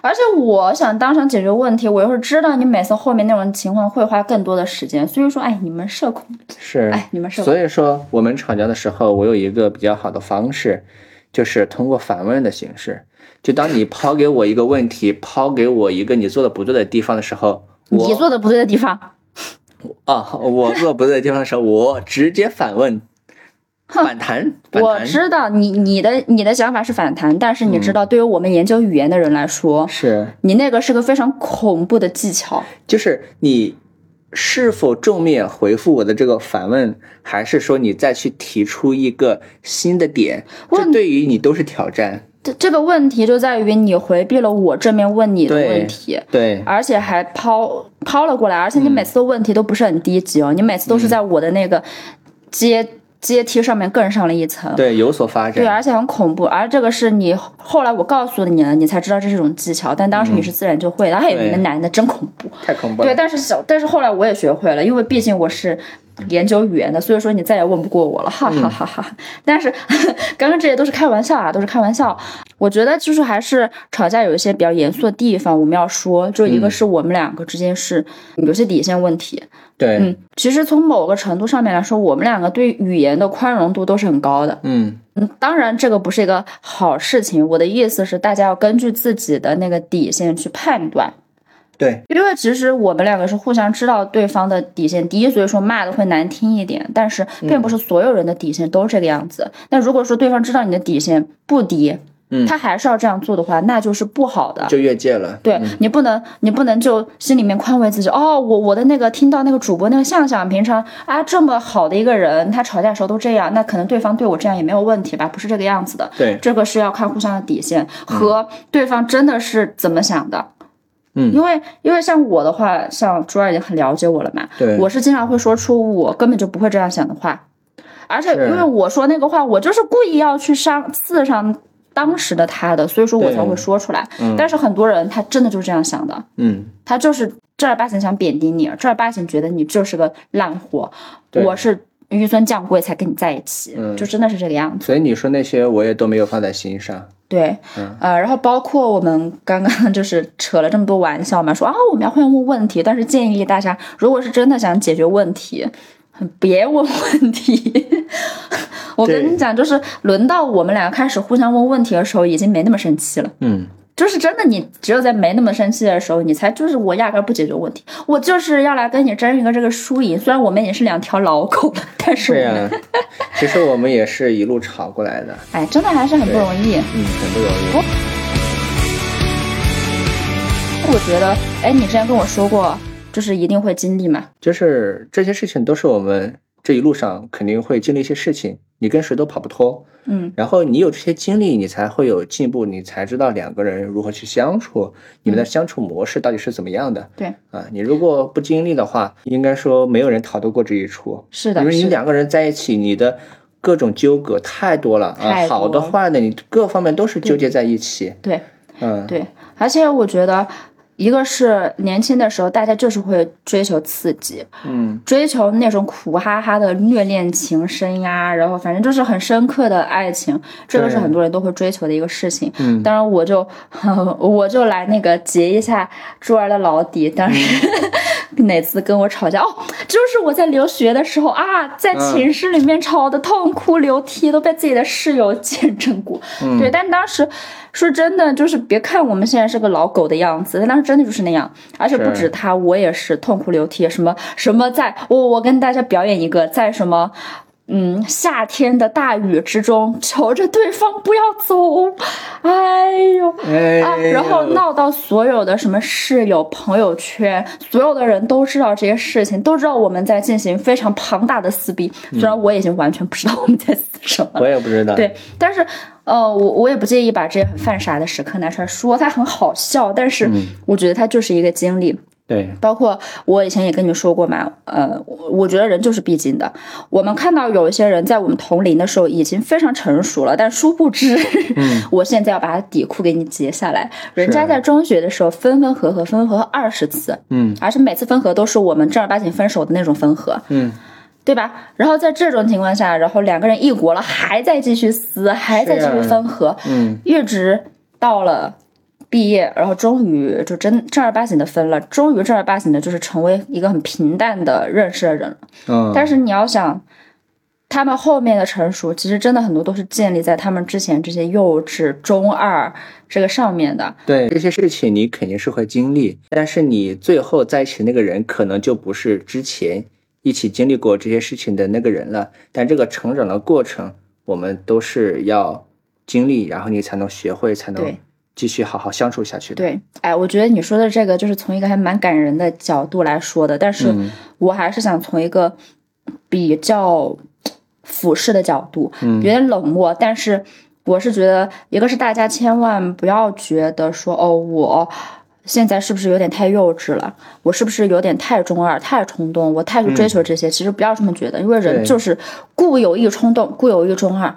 而且我想当场解决问题，我又是知道你每次后面那种情况会花更多的时间，所以说，哎，你们社恐，是。哎，你们社恐所，以说我们吵架的时候，我有一个比较好的方式，就是通过反问的形式。就当你抛给我一个问题，抛给我一个你做的不对的地方的时候，我你做的不对的地方，啊，我做的不对的地方的时候，我直接反问，反弹，我知道你你的你的想法是反弹，但是你知道，对于我们研究语言的人来说，是。你那个是个非常恐怖的技巧。就是你是否正面回复我的这个反问，还是说你再去提出一个新的点，这对于你都是挑战。这这个问题就在于你回避了我正面问你的问题，对，而且还抛抛了过来，而且你每次的问题都不是很低级哦，你每次都是在我的那个阶阶梯上面更上了一层。对，有所发展对，而且很恐怖，而这个是你后来我告诉了你了，你才知道这是一种技巧，但当时你是自然就会的。哎，对你们男的真恐怖。对，太恐怖了。但是小，但是后来我也学会了，因为毕竟我是研究语言的，所以说你再也问不过我了，哈哈哈哈。但是 刚刚这些都是开玩笑啊，都是开玩笑。我觉得就是还是吵架有一些比较严肃的地方，我们要说，就一个是我们两个之间是有些底线问题。对，嗯，其实从某个程度上面来说，我们两个对语言的宽容度都是很高的。嗯，嗯，当然这个不是一个好事情。我的意思是，大家要根据自己的那个底线去判断。对，因为其实我们两个是互相知道对方的底线低，所以说骂的会难听一点。但是并不是所有人的底线都这个样子。那如果说对方知道你的底线不低，嗯他还是要这样做的话，那就是不好的。就越界了。对你不能，你不能就心里面宽慰自己哦，我我的那个听到那个主播那个向向，平常啊这么好的一个人，他吵架的时候都这样，那可能对方对我这样也没有问题吧？不是这个样子的。对，这个是要看互相的底线和对方真的是怎么想的。嗯因为因为像我的话，像朱二已经很了解我了嘛，对我是经常会说出我根本就不会这样想的话，而且因为我说那个话，我就是故意要去伤刺伤当时的他的，所以说我才会说出来。嗯但是很多人他真的就是这样想的，嗯，他就是正儿八经想贬低你，正儿八经觉得你就是个烂货，对我是纡尊降贵才跟你在一起，嗯就真的是这个样子。所以你说那些我也都没有放在心上。对，嗯呃，然后包括我们刚刚 就是扯了这么多玩笑嘛，说啊我们要会问问题，但是建议大家，如果是真的想解决问题，别问问题。我跟你讲，就是轮到我们俩开始互相问问题的时候，已经没那么生气了。嗯，就是真的，你只有在没那么生气的时候，你才就是我压根儿不解决问题，我就是要来跟你争一个这个输赢。虽然我们也是两条老狗了，但是对呀、们，其实我们也是一路吵过来的。哎，真的还是很不容易。嗯，很不容易。我觉得，哎，你之前跟我说过，就是一定会经历嘛。就是这些事情都是我们这一路上肯定会经历一些事情，你跟谁都跑不脱。嗯，然后你有这些经历，你才会有进步，你才知道两个人如何去相处，你们的相处模式到底是怎么样的。对。啊，你如果不经历的话，应该说没有人逃得过这一出。是的，因为你两个人在一起，你的各种纠葛太多了啊，好的坏的，你各方面都是纠结在一起。对。嗯，对，而且我觉得，一个是年轻的时候，大家就是会追求刺激，嗯，追求那种苦哈哈的虐恋情深呀，然后反正就是很深刻的爱情，这个是很多人都会追求的一个事情。嗯当然我就 我就来那个结一下珠儿的老底，当时、哪次跟我吵架哦，就是我在留学的时候啊，在寝室里面吵得痛哭流涕，都被自己的室友见证过。对，但当时说真的，就是别看我们现在是个老狗的样子，但当时真的就是那样，而且不止他，我也是痛哭流涕，什么什么在，我我跟大家表演一个，在什么。嗯，夏天的大雨之中，求着对方不要走，哎呦，哎啊，然后闹到所有的什么室友、朋友圈，所有的人都知道这些事情，都知道我们在进行非常庞大的撕逼。虽然我已经完全不知道我们在撕什么了，我也不知道。对，但是呃，我我也不介意把这些很犯傻的时刻拿出来说，它很好笑，但是我觉得它就是一个经历。对，包括我以前也跟你说过嘛，呃，我我觉得人就是必经的。我们看到有一些人在我们同龄的时候已经非常成熟了，但殊不知，我现在要把他底裤给你截下来。人家在中学的时候分分合合，分分合合二十次，嗯。而且每次分合都是我们正儿八经分手的那种分合，嗯，对吧？然后在这种情况下，然后两个人异国了，还在继续撕，还在继续分合，嗯，一直到了毕业，然后终于就真正儿八经的分了，终于正儿八经的就是成为一个很平淡的认识的人了。嗯，但是你要想，他们后面的成熟，其实真的很多都是建立在他们之前这些幼稚、中二这个上面的。对这些事情你肯定是会经历，但是你最后在一起的那个人可能就不是之前一起经历过这些事情的那个人了。但这个成长的过程，我们都是要经历，然后你才能学会，才能对继续好好相处下去的。对，哎，我觉得你说的这个就是从一个还蛮感人的角度来说的，但是嗯我还是想从一个比较俯视的角度，嗯有点冷漠，但是我是觉得，一个是大家千万不要觉得说，哦，我现在是不是有点太幼稚了？我是不是有点太中二、太冲动？我太去追求这些？其实不要这么觉得，因为人就是固有一冲动，固有一中二。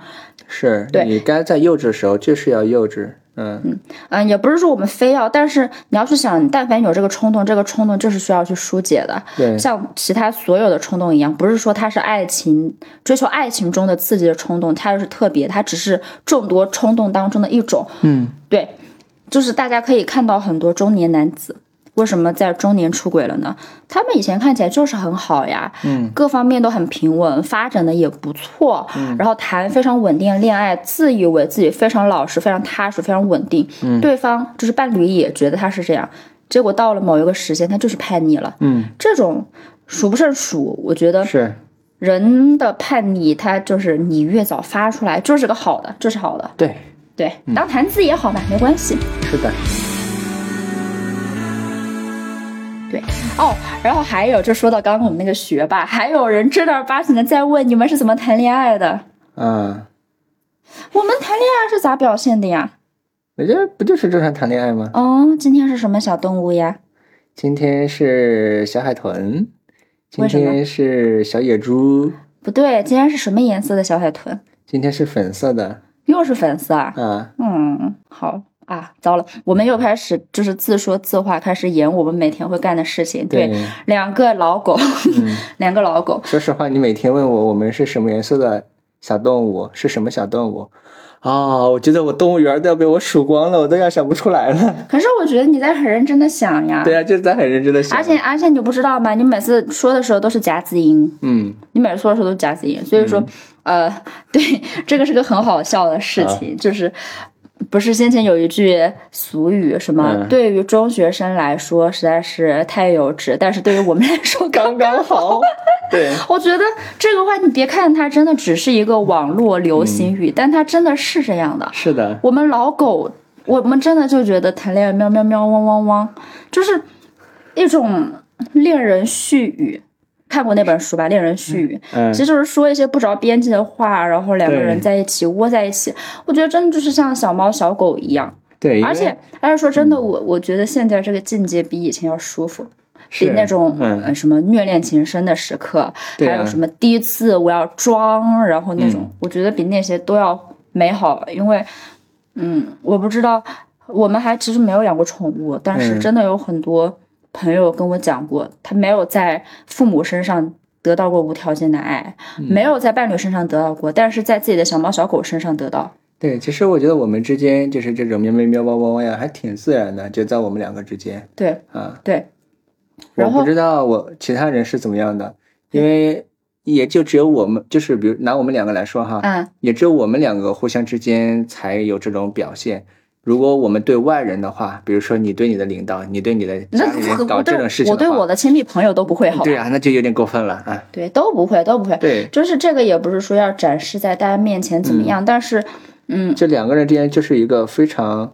是对你该在幼稚的时候就是要幼稚。嗯嗯，也不是说我们非要，但是你要去想，但凡有这个冲动，这个冲动就是需要去疏解的。对，像其他所有的冲动一样，不是说它是爱情追求爱情中的刺激的冲动，它就是特别，它只是众多冲动当中的一种。嗯对，就是大家可以看到很多中年男子为什么在中年出轨了呢？他们以前看起来就是很好呀，嗯，各方面都很平稳，发展的也不错，嗯。然后谈非常稳定的恋爱，自以为自己非常老实、非常踏实、非常稳定，嗯。对方就是伴侣也觉得他是这样，结果到了某一个时间，他就是叛逆了，嗯，这种数不胜数，我觉得是。人的叛逆，他就是你越早发出来，就是个好的，就是好的，对，对，当谈资也好嘛，没关系。是的，对哦，然后还有，就说到刚刚我们那个学霸，还有人正儿八经的在问你们是怎么谈恋爱的？嗯，我们谈恋爱是咋表现的呀？我觉得不就是正常谈恋爱吗？哦，今天是什么小动物呀？今天是小海豚，今天是小野猪，不对，今天是什么颜色的小海豚？今天是粉色的又是粉色啊？啊。嗯，好啊，糟了，我们又开始就是自说自话，开始演我们每天会干的事情。对，对两个老狗，嗯，两个老狗，说实话，你每天问我我们是什么颜色的小动物，是什么小动物？啊、我觉得我动物园都要被我数光了，我都要想不出来了。可是我觉得你在很认真的想呀。对啊，就是在很认真的想。而且而且你不知道吗？你每次说的时候都是夹子音，嗯，你每次说的时候都是夹子音，所以说，呃，对，这个是个很好笑的事情，就是。不是先前有一句俗语，什么、嗯对于中学生来说实在是太幼稚，但是对于我们来说 刚刚好。对，我觉得这个话，你别看它真的只是一个网络流行语，但它真的是这样的。是的，我们老狗，我们真的就觉得谈恋爱喵喵喵汪汪汪，就是一种令人絮语。看过那本书吧，《恋人絮语》，嗯其实就是说一些不着边际的话，然后两个人在一起窝在一起，我觉得真的就是像小猫小狗一样。对，而且，而且说真的，我我觉得现在这个境界比以前要舒服，比那种、什么虐恋情深的时刻，啊还有什么第一次我要装，然后那种，嗯我觉得比那些都要美好，因为，嗯，我不知道，我们还其实没有养过宠物，但是嗯真的有很多朋友跟我讲过，他没有在父母身上。得到过无条件的爱，嗯没有在伴侣身上得到过，但是在自己的小猫小狗身上得到。对，其实我觉得我们之间就是这种喵喵喵汪汪汪呀，还挺自然的，就在我们两个之间对啊。对，我不知道我其他人是怎么样的，因为也就只有我们，就是比如拿我们两个来说哈，嗯，也只有我们两个互相之间才有这种表现。如果我们对外人的话，比如说你对你的领导，你对你的家里那人搞这种事情话我对我的亲密朋友都不会好？对啊，那就有点过分了啊。对，都不会，都不会。对，就是这个也不是说要展示在大家面前怎么样，但是，嗯，这两个人之间就是一个非常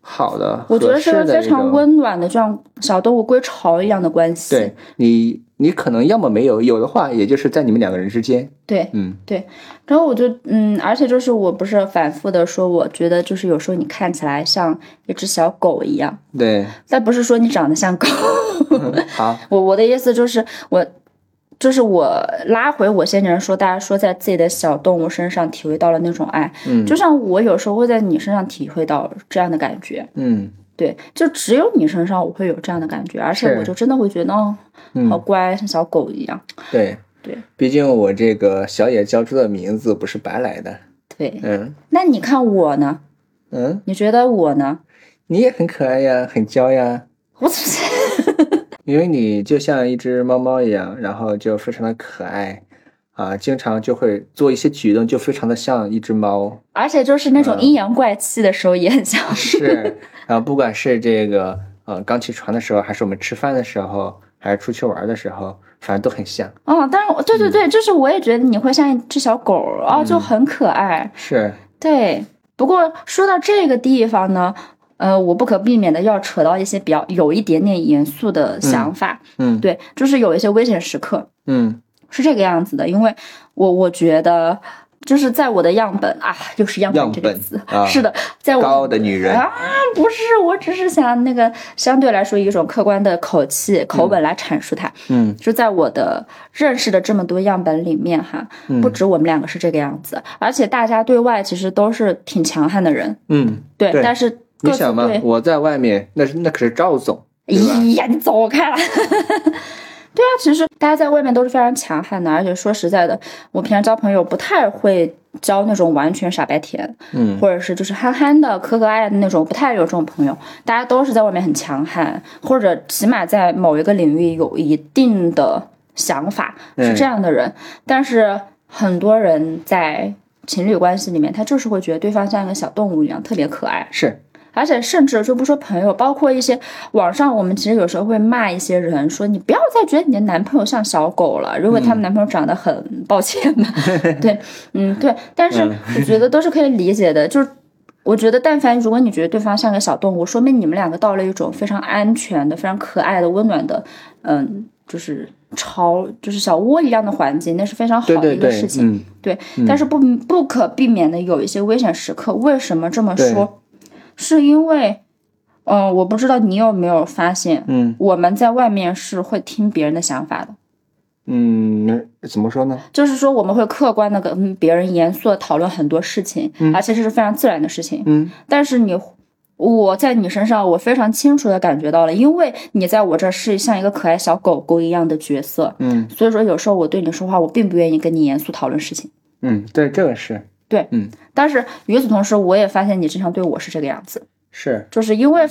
好的、我觉得是个非常温暖的，就像小动物归巢一样的关系。对你，你可能要么没有，有的话也就是在你们两个人之间。对嗯，对然后我就嗯，而且就是我不是反复的说，我觉得就是有时候你看起来像一只小狗一样，对，但不是说你长得像狗。好，我我的意思就是我。就是我拉回我先前说，大家说在自己的小动物身上体会到了那种爱，嗯就像我有时候会在你身上体会到这样的感觉，嗯对，就只有你身上我会有这样的感觉，而且我就真的会觉得，哦，嗯好乖，像小狗一样。对对，毕竟我这个小野教主的名字不是白来的。对，嗯那你看我呢？嗯，你觉得我呢？你也很可爱呀，很娇呀，我怎么因为你就像一只猫猫一样，然后就非常的可爱。啊，经常就会做一些举动，就非常的像一只猫。而且就是那种嗯阴阳怪气的时候也很像。是，然后不管是这个呃刚起床的时候，还是我们吃饭的时候，还是出去玩的时候，反正都很像。哦，但是我对对嗯对，就是我也觉得你会像一只小狗啊哦，就很可爱。是，对，不过说到这个地方呢，呃，我不可避免的要扯到一些比较有一点点严肃的想法。嗯对，就是有一些危险时刻。嗯是这个样子的，因为我我觉得就是在我的样本啊，又是样本这个词，啊是的，在我高的女人，啊，不是，我只是想那个相对来说一种客观的口气口吻来阐述它。嗯。就在我的认识的这么多样本里面哈，嗯。不止我们两个是这个样子，而且大家对外其实都是挺强悍的人，嗯，对，对。但是你想嘛对，，我在外面，那是那可是赵总？哎呀，你走开了。对啊，其实大家在外面都是非常强悍的，而且说实在的，我平常交朋友不太会交那种完全傻白甜，嗯或者是就是憨憨的、可可爱爱的那种，不太有这种朋友。大家都是在外面很强悍，或者起码在某一个领域有一定的想法，是这样的人。但是很多人在情侣关系里面，他就是会觉得对方像一个小动物一样，特别可爱。是，而且甚至就不说朋友，包括一些网上，我们其实有时候会骂一些人，说你不要再觉得你的男朋友像小狗了，如果他们男朋友长得很抱歉嘛，对，嗯，对，但是我觉得都是可以理解的，就是。我觉得，但凡如果你觉得对方像个小动物，说明你们两个到了一种非常安全的、非常可爱的、温暖的，嗯，就是巢，就是小窝一样的环境，那是非常好的一个事，情。嗯对，但是不不可避免的有一些危险时刻。为什么这么说？是因为，嗯、我不知道你有没有发现，嗯我们在外面是会听别人的想法的，嗯，怎么说呢？就是说我们会客观的跟别人严肃的讨论很多事情，而且这是非常自然的事情。嗯但是你。我在你身上，我非常清楚的感觉到了，因为你在我这儿是像一个可爱小狗狗一样的角色，嗯所以说有时候我对你说话，我并不愿意跟你严肃讨论事情。嗯，对，这个是但是与此同时，我也发现你经常对我是这个样子，是，就是因为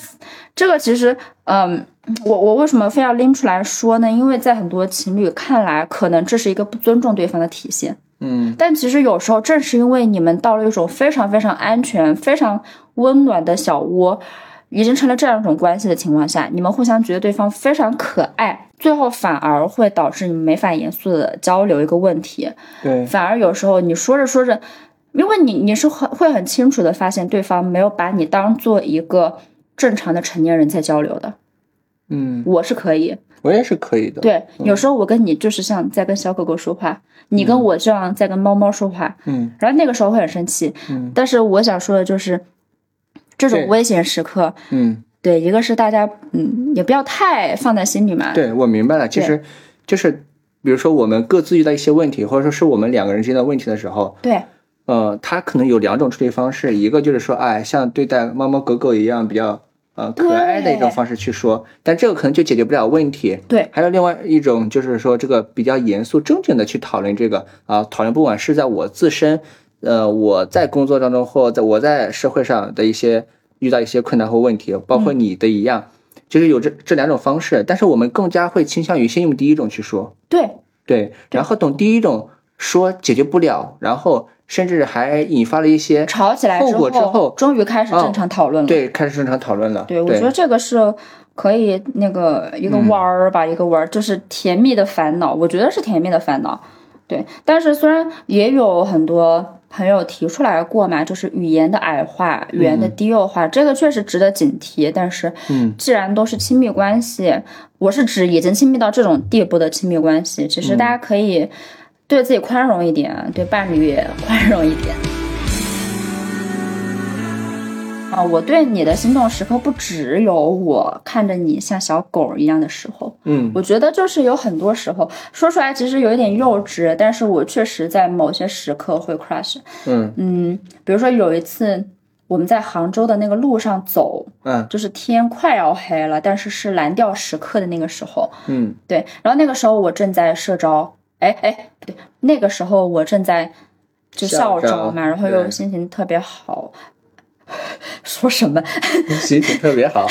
这个其实，嗯，我我为什么非要拎出来说呢？因为在很多情侣看来，可能这是一个不尊重对方的体现。嗯但其实有时候正是因为你们到了一种非常非常安全、非常温暖的小窝，已经成了这样一种关系的情况下，你们互相觉得对方非常可爱，最后反而会导致你们没法严肃的交流一个问题。对，反而有时候你说着说着，因为你你是很会很清楚的发现对方没有把你当做一个正常的成年人在交流的。嗯，我是可以。我也是可以的。，对，有时候我跟你就是像在跟小狗狗说话，你跟我这样在跟猫猫说话，嗯然后那个时候会很生气。嗯但是我想说的就是，这种危险时刻，嗯，对，一个是大家嗯也不要太放在心里嘛。对我明白了。其实就是，比如说我们各自遇到一些问题，或者说是我们两个人之间的问题的时候，对呃，他可能有两种处理方式，一个就是说，哎，像对待猫猫狗狗一样比较呃可爱的一种方式去说，但这个可能就解决不了问题。对。还有另外一种就是说，这个比较严肃正经的去讨论这个啊，讨论不管是在我自身，呃，我在工作当中或在我在社会上的一些遇到一些困难或问题，包括你的一样，就是有这这两种方式，但是我们更加会倾向于先用第一种去说，对。对，然后等第一种说解决不了，然后甚至还引发了一些吵起来之后，终于开始正常讨论了。对，开始正常讨论了。对，我觉得这个是可以那个一个嗯弯儿吧，一个弯儿，就是甜蜜的烦恼，我觉得是甜蜜的烦恼。对，但是虽然也有很多朋友提出来过嘛，就是语言的矮化、语言的低幼化，这个确实值得警惕。但是，嗯，既然都是亲密关系，我是指已经亲密到这种地步的亲密关系，其实大家可以对自己宽容一点，对伴侣也宽容一点。啊，我对你的心动时刻不只有我看着你像小狗一样的时候，嗯。我觉得就是有很多时候说出来其实有一点幼稚，但是我确实在某些时刻会 crush。嗯。嗯，比如说有一次我们在杭州的那个路上走，嗯。就是天快要黑了，但是是蓝调时刻的那个时候，嗯。对，然后那个时候我正在社招，哎哎，不对，那个时候我正在就校招嘛，然后又心情特别好。说什么？心情特别好。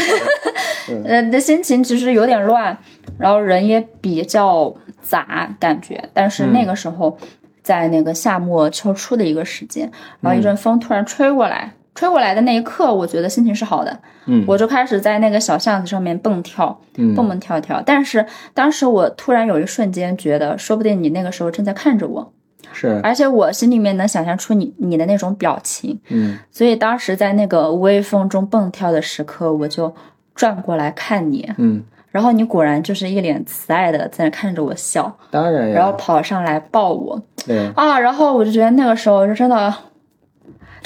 呃，的心情其实有点乱，然后人也比较杂，感觉。但是那个时候，在那个夏末秋初的一个时间，然后一阵风突然吹过来，吹过来的那一刻，我觉得心情是好的，嗯。我就开始在那个小巷子上面蹦跳，嗯。蹦蹦跳跳。但是当时我突然有一瞬间觉得，说不定你那个时候正在看着我，是。而且我心里面能想象出你你的那种表情，嗯。所以当时在那个微风中蹦跳的时刻，我就转过来看你，嗯，然后你果然就是一脸慈爱的在那看着我笑，当然然后。跑上来抱我对，啊，然后我就觉得那个时候就真的，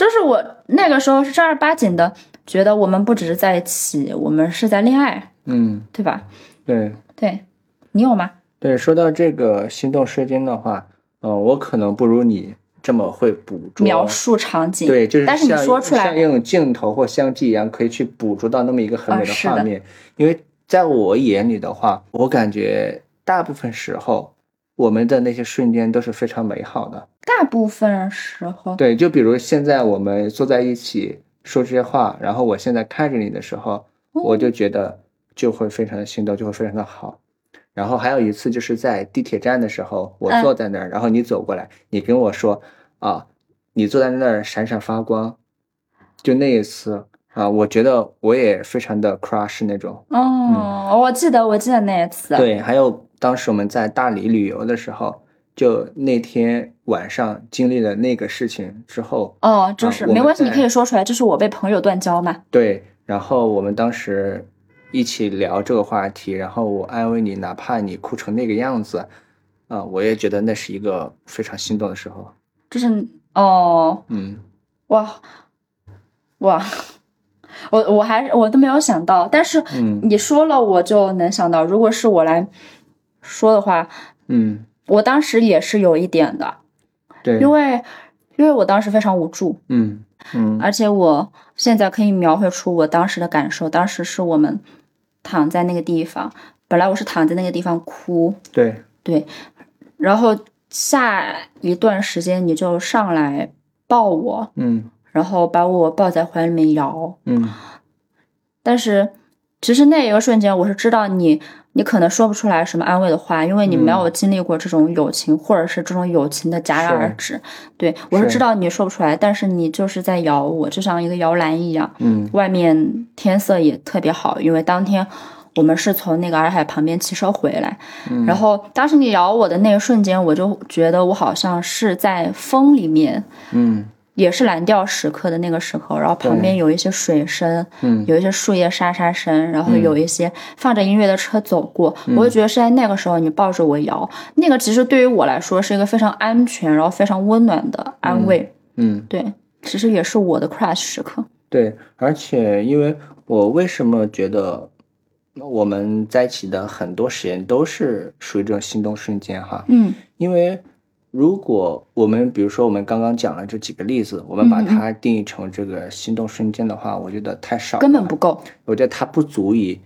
就是我那个时候是正儿八经的觉得我们不只是在一起，我们是在恋爱，嗯对吧？对对，你有吗？对，说到这个心动瞬间的话，呃，我可能不如你这么会捕捉描述场景，对，就是但是你说出来像用镜头或相机一样，可以去捕捉到那么一个很美的画面。因为在我眼里的话，我感觉大部分时候我们的那些瞬间都是非常美好的。大部分时候，对，就比如现在我们坐在一起说这些话，然后我现在看着你的时候，我就觉得就会非常的心动，就会非常的好。然后还有一次就是在地铁站的时候，我嗯坐在那儿，然后你走过来，你跟我说啊，你坐在那儿闪闪发光，就那一次啊，我觉得我也非常的 crush 那种。哦，我记得我记得那一次，对，还有当时我们在大理旅游的时候，就那天晚上经历了那个事情之后，哦，就是、啊没关系，你可以说出来，就是我被朋友断交嘛。对，然后我们当时一起聊这个话题，然后我安慰你，哪怕你哭成那个样子，啊，我也觉得那是一个非常心动的时候。就是哦，嗯哇哇，我我还我都没有想到，但是嗯你说了，我就能想到，如果是我来说的话，嗯，我当时也是有一点的，对，因为因为我当时非常无助，嗯嗯而且我现在可以描绘出我当时的感受。当时是我们躺在那个地方，本来我是躺在那个地方哭，对，对，然后下一段时间你就上来抱我，嗯然后把我抱在怀里面摇。嗯但是其实那一个瞬间，我是知道你，你可能说不出来什么安慰的话，因为你没有经历过这种友情，或者是这种友情的戛然而止。对我是是知道你说不出来，但是你就是在摇我，就像一个摇篮一样。嗯外面天色也特别好，因为当天我们是从那个洱海旁边骑车回来，嗯然后当时你摇我的那一瞬间，我就觉得我好像是在风里面，嗯也是蓝调时刻的那个时候，然后旁边有一些水声，嗯。有一些树叶沙沙声，然后有一些放着音乐的车走过，我就觉得是在那个时候你抱着我摇，那个其实对于我来说是一个非常安全，然后非常温暖的安慰。嗯，对，其实也是我的 crush 时刻。对，而且因为我为什么觉得我们在一起的很多时间都是属于这种心动瞬间哈？嗯。因为如果我们比如说我们刚刚讲了这几个例子，我们把它定义成这个心动瞬间的话，我觉得太少，根本不够。我觉得它不足以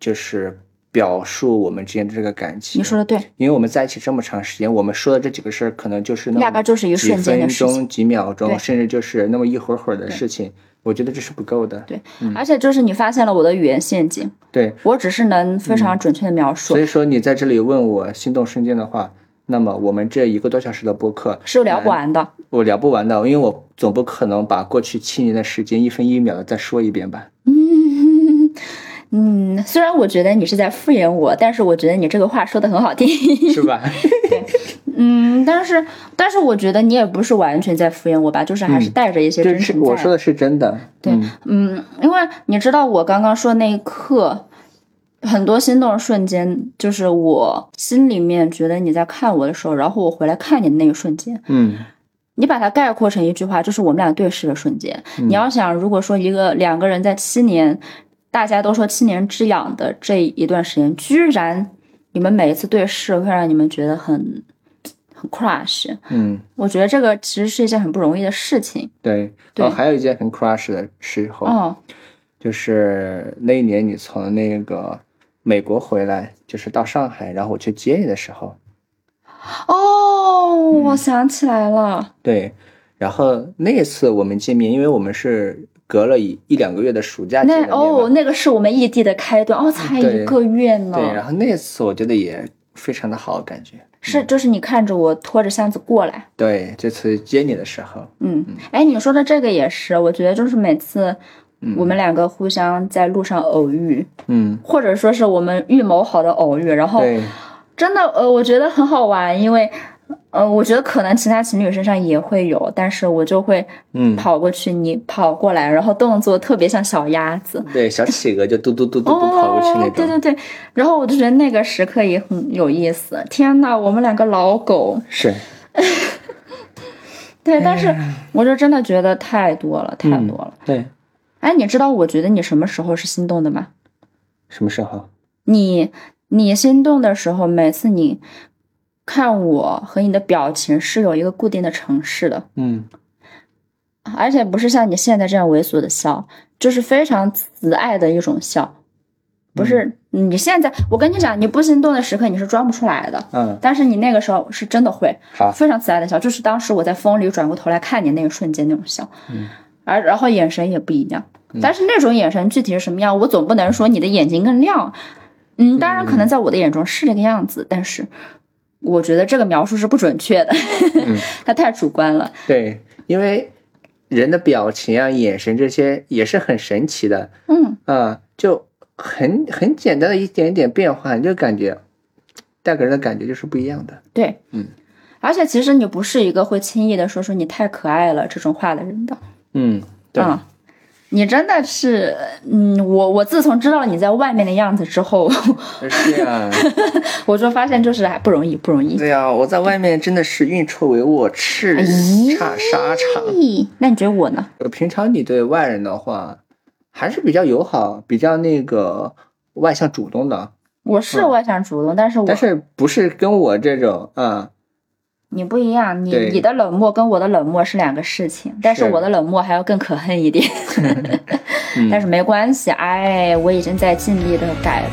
就是表述我们之间的这个感情。你说的对，因为我们在一起这么长时间，我们说的这几个事儿，可能就是那么大概就是一几瞬间的分事情。钟、几秒钟，甚至就是那么一会儿会儿的事情。我觉得这是不够的。对，而且就是你发现了我的语言陷阱，对，我只是能非常准确的描述所，以说你在这里问我心动瞬间的话，那么我们这一个多小时的播客，是聊不完的。我聊不完的，因为我总不可能把过去七年的时间一分一秒的再说一遍吧。嗯嗯，虽然我觉得你是在敷衍我，但是我觉得你这个话说的很好听。是吧？嗯，但是但是我觉得你也不是完全在敷衍我吧，就是还是带着一些真诚在。我说的是真的。对嗯嗯，因为你知道我刚刚说那一刻，很多心动的瞬间，就是我心里面觉得你在看我的时候，然后我回来看你的那一瞬间，嗯。你把它概括成一句话，就是我们俩对视的瞬间。嗯。你要想，如果说一个两个人在七年，大家都说七年之痒的这一段时间，居然你们每一次对视会让你们觉得很很 crush，嗯，我觉得这个其实是一件很不容易的事情。对。对。哦，还有一件很 crush 的时候，哦，就是那一年你从那个美国回来，就是到上海，然后我去接你的时候，哦，嗯我想起来了。对。然后那次我们见面，因为我们是隔了一一两个月的暑假见那的面嘛哦，那个是我们异地的开端，哦，才一个月呢。对，然后那次我觉得也非常的好，感觉。是，就是你看着我拖着箱子过来，对，这次接你的时候，嗯，哎，你说的这个也是，我觉得就是每次我们两个互相在路上偶遇，嗯，或者说是我们预谋好的偶遇，然后，真的呃，我觉得很好玩，因为呃，我觉得可能其他情侣身上也会有，但是我就会嗯，跑过去，你跑过来，然后动作特别像小鸭子。对，小企鹅就嘟嘟嘟嘟嘟跑过去那哦，对，对对，然后我就觉得那个时刻也很有意思。天呐，我们两个老狗，是，对，但是我就真的觉得太多了，太嗯多了。对，哎，你知道我觉得你什么时候是心动的吗？什么时候？你你心动的时候，每次你看我和你的表情是有一个固定的程式的，嗯而且不是像你现在这样猥琐的笑，就是非常慈爱的一种笑。不是你现在，我跟你讲，你不心动的时刻你是装不出来的，嗯，但是你那个时候是真的会好，非常慈爱的笑，就是当时我在风里转过头来看你那一瞬间那种笑，嗯，而然后眼神也不一样，但是那种眼神具体是什么样，我总不能说你的眼睛更亮，嗯，当然可能在我的眼中是这个样子，但是我觉得这个描述是不准确的，嗯。它太主观了，对，因为人的表情啊、眼神这些也是很神奇的，嗯，啊，就很很简单的一点点变化，你就感觉带给人的感觉就是不一样的。对，嗯，而且其实你不是一个会轻易的说出你太可爱了这种话的人的，嗯，对，嗯，你真的是，嗯，我我自从知道了你在外面的样子之后，是呀，我就发现就是还不容易，不容易。对呀，我在外面真的是运筹帷幄，叱咦咤沙场。咦，那你觉得我呢？呃平常你对外人的话，还是比较友好，比较那个外向主动的，我是嗯外向主动，但是我但是不是跟我这种啊、你不一样，你你的冷漠跟我的冷漠是两个事情，但是是我的冷漠还要更可恨一点。嗯 但是没关系，哎，我已经在尽力的改了。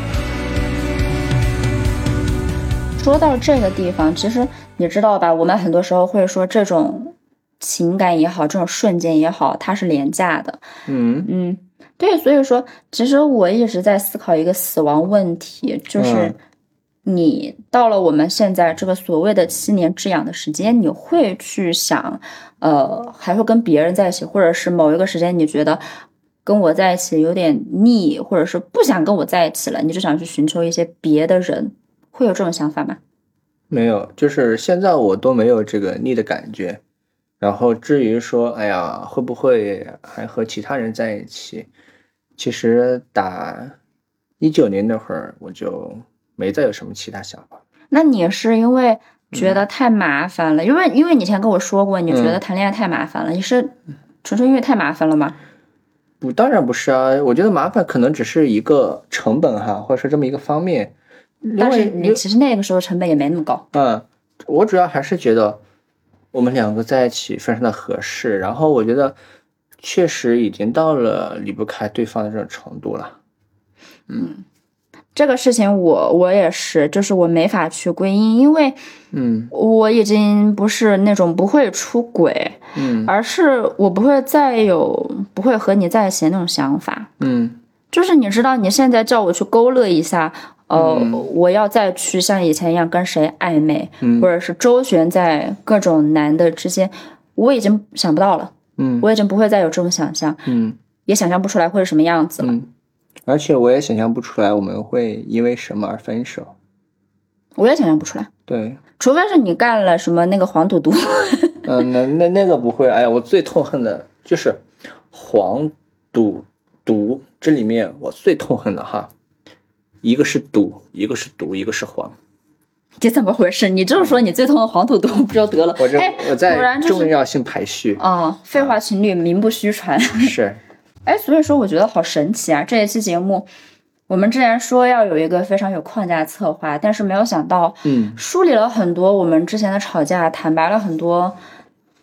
说到这个地方，其实你知道吧？我们很多时候会说这种情感也好，这种瞬间也好，它是廉价的。嗯嗯，对，所以说，其实我一直在思考一个死亡问题，就是嗯你到了我们现在这个所谓的七年之痒的时间，你会去想，呃，还会跟别人在一起，或者是某一个时间你觉得跟我在一起有点腻，或者是不想跟我在一起了，你就想去寻求一些别的人，会有这种想法吗？没有，就是现在我都没有这个腻的感觉，然后至于说，哎呀，会不会还和其他人在一起？其实打一九年那会儿，我就没再有什么其他想法。那你是因为觉得太麻烦了？因为因为你以前跟我说过，你觉得谈恋爱太麻烦了。你是纯粹因为太麻烦了吗？不，当然不是啊。我觉得麻烦可能只是一个成本哈，或者是这么一个方面。但是你其实那个时候成本也没那么高。嗯，我主要还是觉得我们两个在一起非常的合适，然后我觉得确实已经到了离不开对方的这种程度了。嗯，这个事情我我也是，就是我没法去归因，因为嗯。我已经不是那种不会出轨，嗯。而是我不会再有不会和你在一起的那种想法。嗯。就是你知道，你现在叫我去勾勒一下，呃，嗯。我要再去像以前一样跟谁暧昧，嗯。或者是周旋在各种男的之间，我已经想不到了，嗯。我已经不会再有这种想象，嗯。也想象不出来会是什么样子了。嗯，而且我也想象不出来我们会因为什么而分手。我也想象不出来，对，除非是你干了什么那个黄赌毒。嗯，那那那个不会。哎呀，我最痛恨的就是黄赌毒，这里面我最痛恨的哈，一个是赌，一个是毒，一个是黄。这怎么回事？你这么说，你最痛恨黄赌毒不就得了？我这哎，我在重要性排序哦，废话情侣名不虚传。是，哎，所以说我觉得好神奇啊！这一期节目，我们之前说要有一个非常有框架的策划，但是没有想到嗯梳理了很多我们之前的吵架，坦白了很多。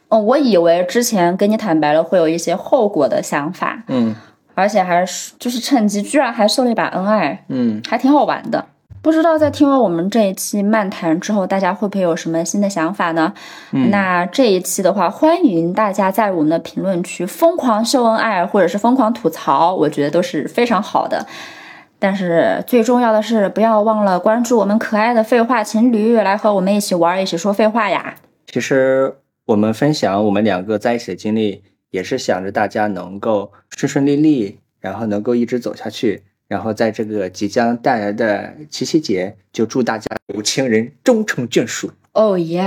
嗯，我以为之前跟你坦白了会有一些后果的想法，嗯而且还是就是趁机居然还秀了一把恩爱，嗯，还挺好玩的。不知道在听完我们这一期漫谈之后，大家会不会有什么新的想法呢？嗯那这一期的话，欢迎大家在我们的评论区疯狂秀恩爱，或者是疯狂吐槽，我觉得都是非常好的。但是最重要的是，不要忘了关注我们可爱的废话情侣，来和我们一起玩，一起说废话呀！其实我们分享我们两个在一起的经历，也是想着大家能够顺顺利利，然后能够一直走下去。然后在这个即将带来的七夕节，就祝大家有情人终成眷属。哦耶！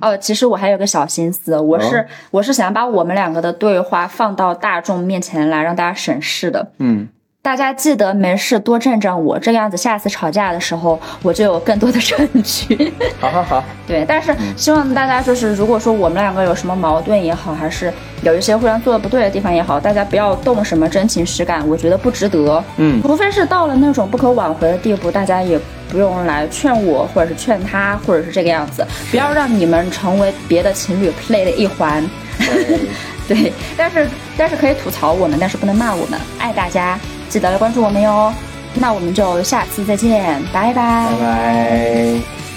哦，其实我还有个小心思，我是、哦我是想把我们两个的对话放到大众面前来，让大家审视的。嗯，大家记得没事多站站我，这个样子下次吵架的时候，我就有更多的 证据。好好好，对，但是希望大家就是，如果说我们两个有什么矛盾也好，还是有一些互相做的不对的地方也好，大家不要动什么真情实感，我觉得不值得。嗯除非是到了那种不可挽回的地步，大家也不用来劝我，或者是劝他，或者是这个样子，不要让你们成为别的情侣 play 的一环。对，但是但是可以吐槽我们，但是不能骂我们。爱大家，记得来关注我们哟。那我们就下次再见，拜拜拜拜。